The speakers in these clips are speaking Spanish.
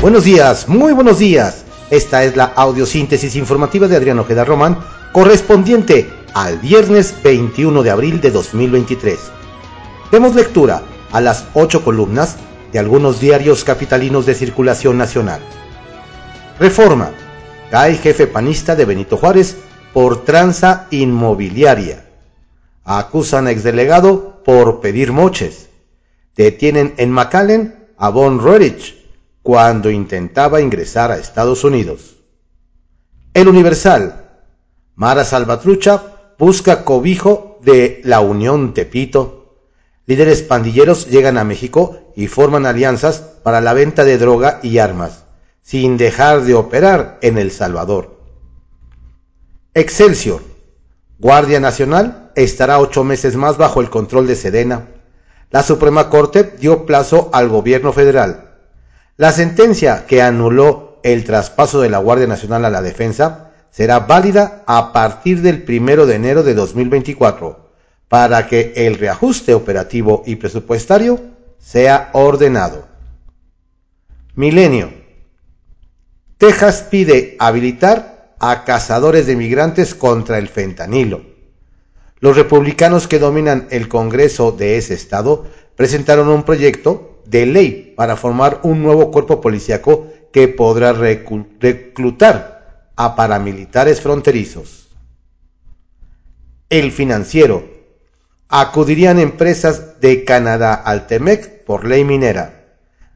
Buenos días, muy buenos días. Esta es la audiosíntesis informativa de Adrián Ojeda Román, correspondiente al viernes 21 de abril de 2023. Demos lectura a las ocho columnas de algunos diarios capitalinos de circulación nacional. Reforma. Cae jefe panista de Benito Juárez por tranza inmobiliaria. Acusan a exdelegado por pedir moches. Detienen en McAllen a Von Roerich cuando intentaba ingresar a Estados Unidos. El Universal. Mara Salvatrucha busca cobijo de la Unión Tepito. Líderes pandilleros llegan a México y forman alianzas para la venta de droga y armas, sin dejar de operar en El Salvador. Excelsior. Guardia Nacional estará ocho meses más bajo el control de Sedena. La Suprema Corte dio plazo al gobierno federal la sentencia que anuló el traspaso de la Guardia Nacional a la Defensa será válida a partir del primero de enero de 2024 para que el reajuste operativo y presupuestario sea ordenado. Milenio. Texas pide habilitar a cazadores de migrantes contra el fentanilo. Los republicanos que dominan el Congreso de ese estado presentaron un proyecto de ley para formar un nuevo cuerpo policíaco que podrá reclutar a paramilitares fronterizos. El financiero. Acudirían empresas de Canadá al TEMEC por ley minera.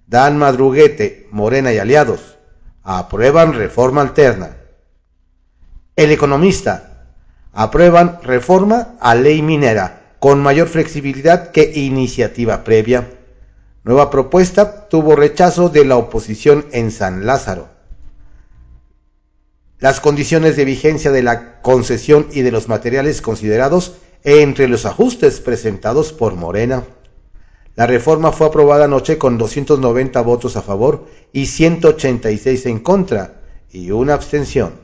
Dan Madruguete, Morena y aliados. Aprueban reforma alterna. El economista. Aprueban reforma a ley minera con mayor flexibilidad que iniciativa previa Nueva propuesta tuvo rechazo de la oposición en San Lázaro. Las condiciones de vigencia de la concesión y de los materiales considerados entre los ajustes presentados por Morena. La reforma fue aprobada anoche con 290 votos a favor y 186 en contra y una abstención.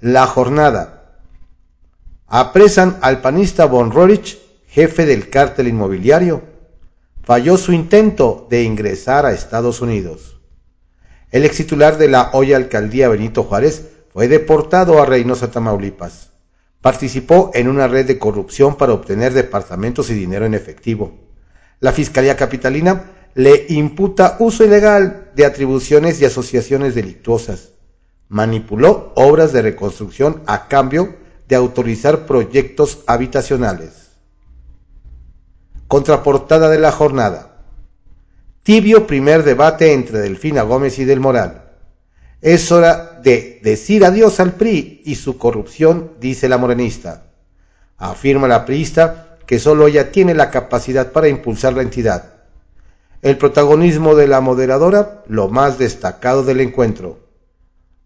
La jornada. Apresan al panista Von Rorich, jefe del cártel inmobiliario falló su intento de ingresar a Estados Unidos. El ex titular de la hoy alcaldía Benito Juárez fue deportado a Reynosa, Tamaulipas. Participó en una red de corrupción para obtener departamentos y dinero en efectivo. La Fiscalía Capitalina le imputa uso ilegal de atribuciones y asociaciones delictuosas. Manipuló obras de reconstrucción a cambio de autorizar proyectos habitacionales. Contraportada de la jornada. Tibio primer debate entre Delfina Gómez y Del Moral. Es hora de decir adiós al PRI y su corrupción, dice la morenista. Afirma la priista que solo ella tiene la capacidad para impulsar la entidad. El protagonismo de la moderadora, lo más destacado del encuentro.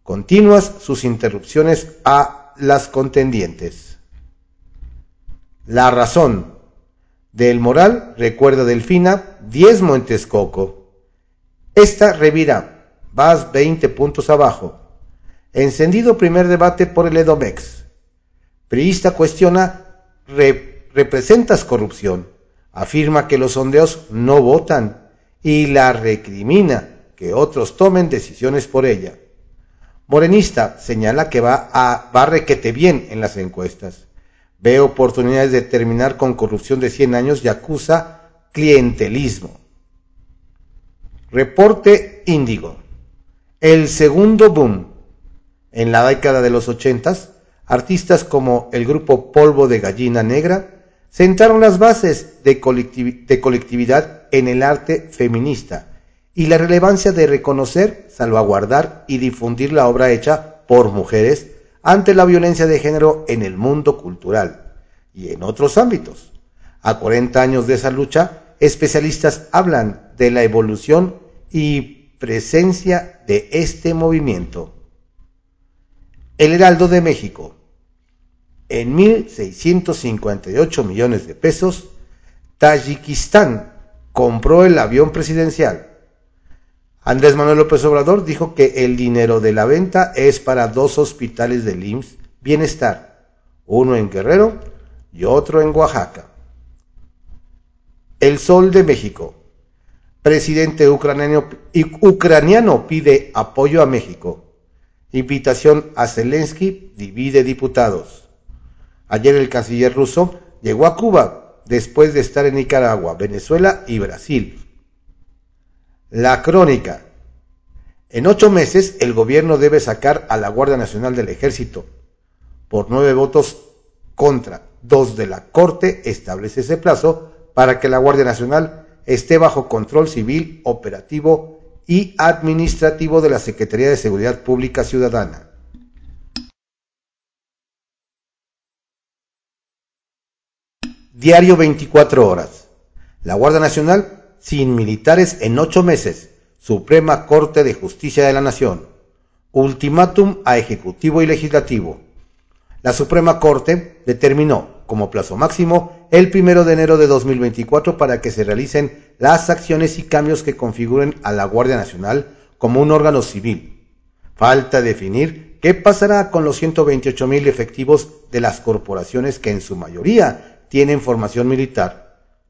Continuas sus interrupciones a las contendientes. La razón. Del Moral, recuerda Delfina, diezmo en Texcoco. Esta revira, vas 20 puntos abajo. Encendido primer debate por el Edomex. Priista cuestiona, representas corrupción. Afirma que los sondeos no votan y la recrimina que otros tomen decisiones por ella. Morenista señala que va a va requete bien en las encuestas. Ve oportunidades de terminar con corrupción de 100 años y acusa clientelismo. Reporte Índigo. El segundo boom. En la década de los 80, artistas como el grupo Polvo de Gallina Negra sentaron las bases de, de colectividad en el arte feminista y la relevancia de reconocer, salvaguardar y difundir la obra hecha por mujeres ante la violencia de género en el mundo cultural y en otros ámbitos. A 40 años de esa lucha, especialistas hablan de la evolución y presencia de este movimiento. El Heraldo de México. En 1.658 millones de pesos, Tayikistán compró el avión presidencial Andrés Manuel López Obrador dijo que el dinero de la venta es para dos hospitales del IMSS Bienestar, uno en Guerrero y otro en Oaxaca. El Sol de México. Presidente ucraniano, ucraniano pide apoyo a México. Invitación a Zelensky divide diputados. Ayer el canciller ruso llegó a Cuba después de estar en Nicaragua, Venezuela y Brasil. La crónica. En ocho meses el gobierno debe sacar a la Guardia Nacional del Ejército. Por nueve votos contra dos de la Corte establece ese plazo para que la Guardia Nacional esté bajo control civil, operativo y administrativo de la Secretaría de Seguridad Pública Ciudadana. Diario 24 horas. La Guardia Nacional sin militares en ocho meses. Suprema Corte de Justicia de la Nación. Ultimátum a Ejecutivo y Legislativo. La Suprema Corte determinó como plazo máximo el primero de enero de 2024 para que se realicen las acciones y cambios que configuren a la Guardia Nacional como un órgano civil. Falta definir qué pasará con los 128 mil efectivos de las corporaciones que en su mayoría tienen formación militar.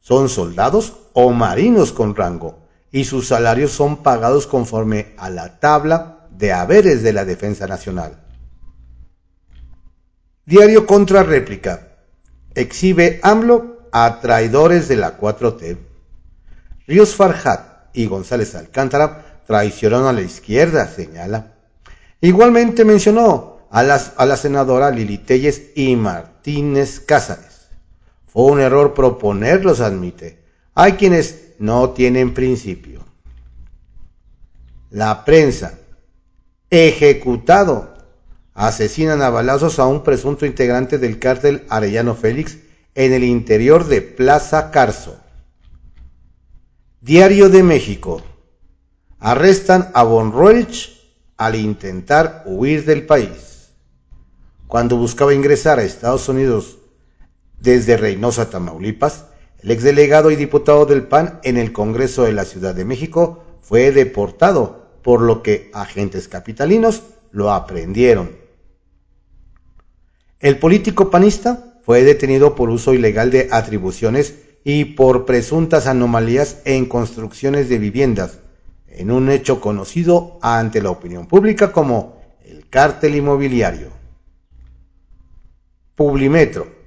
Son soldados o marinos con rango y sus salarios son pagados conforme a la tabla de haberes de la Defensa Nacional. Diario contra réplica. Exhibe AMLO a traidores de la 4T. Ríos Farhat y González Alcántara traicionaron a la izquierda, señala. Igualmente mencionó a, a la senadora Lili Telles y Martínez Cázares. Fue un error proponerlos, admite. Hay quienes no tienen principio. La prensa. Ejecutado asesinan a balazos a un presunto integrante del cártel Arellano Félix en el interior de Plaza Carso. Diario de México. Arrestan a Von Roerich al intentar huir del país. Cuando buscaba ingresar a Estados Unidos desde Reynosa, Tamaulipas, el exdelegado y diputado del PAN en el Congreso de la Ciudad de México fue deportado, por lo que agentes capitalinos lo aprendieron. El político panista fue detenido por uso ilegal de atribuciones y por presuntas anomalías en construcciones de viviendas, en un hecho conocido ante la opinión pública como el cártel inmobiliario. Publimetro.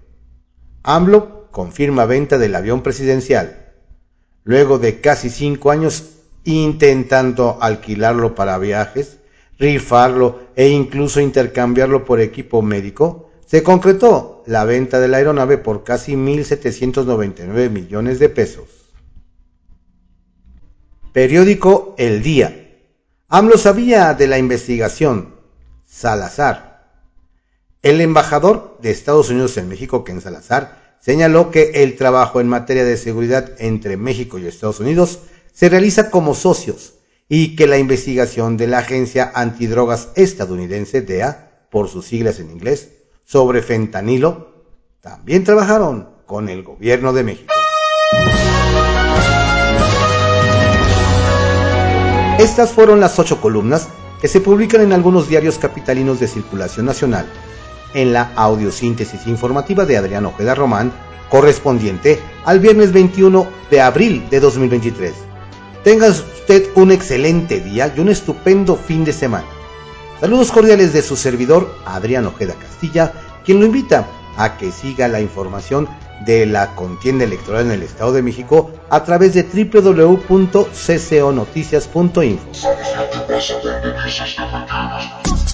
AMLO confirma venta del avión presidencial. Luego de casi cinco años intentando alquilarlo para viajes, rifarlo e incluso intercambiarlo por equipo médico, se concretó la venta de la aeronave por casi 1.799 millones de pesos. Periódico El Día. AMLO sabía de la investigación. Salazar. El embajador de Estados Unidos en México, Ken Salazar, señaló que el trabajo en materia de seguridad entre México y Estados Unidos se realiza como socios y que la investigación de la agencia antidrogas estadounidense DEA, por sus siglas en inglés, sobre fentanilo también trabajaron con el gobierno de México. Estas fueron las ocho columnas que se publican en algunos diarios capitalinos de circulación nacional, en la audiosíntesis informativa de Adrián Ojeda Román, correspondiente al viernes 21 de abril de 2023. Tenga usted un excelente día y un estupendo fin de semana. Saludos cordiales de su servidor Adrián Ojeda Castilla, quien lo invita a que siga la información de la contienda electoral en el Estado de México a través de www.cconoticias.info.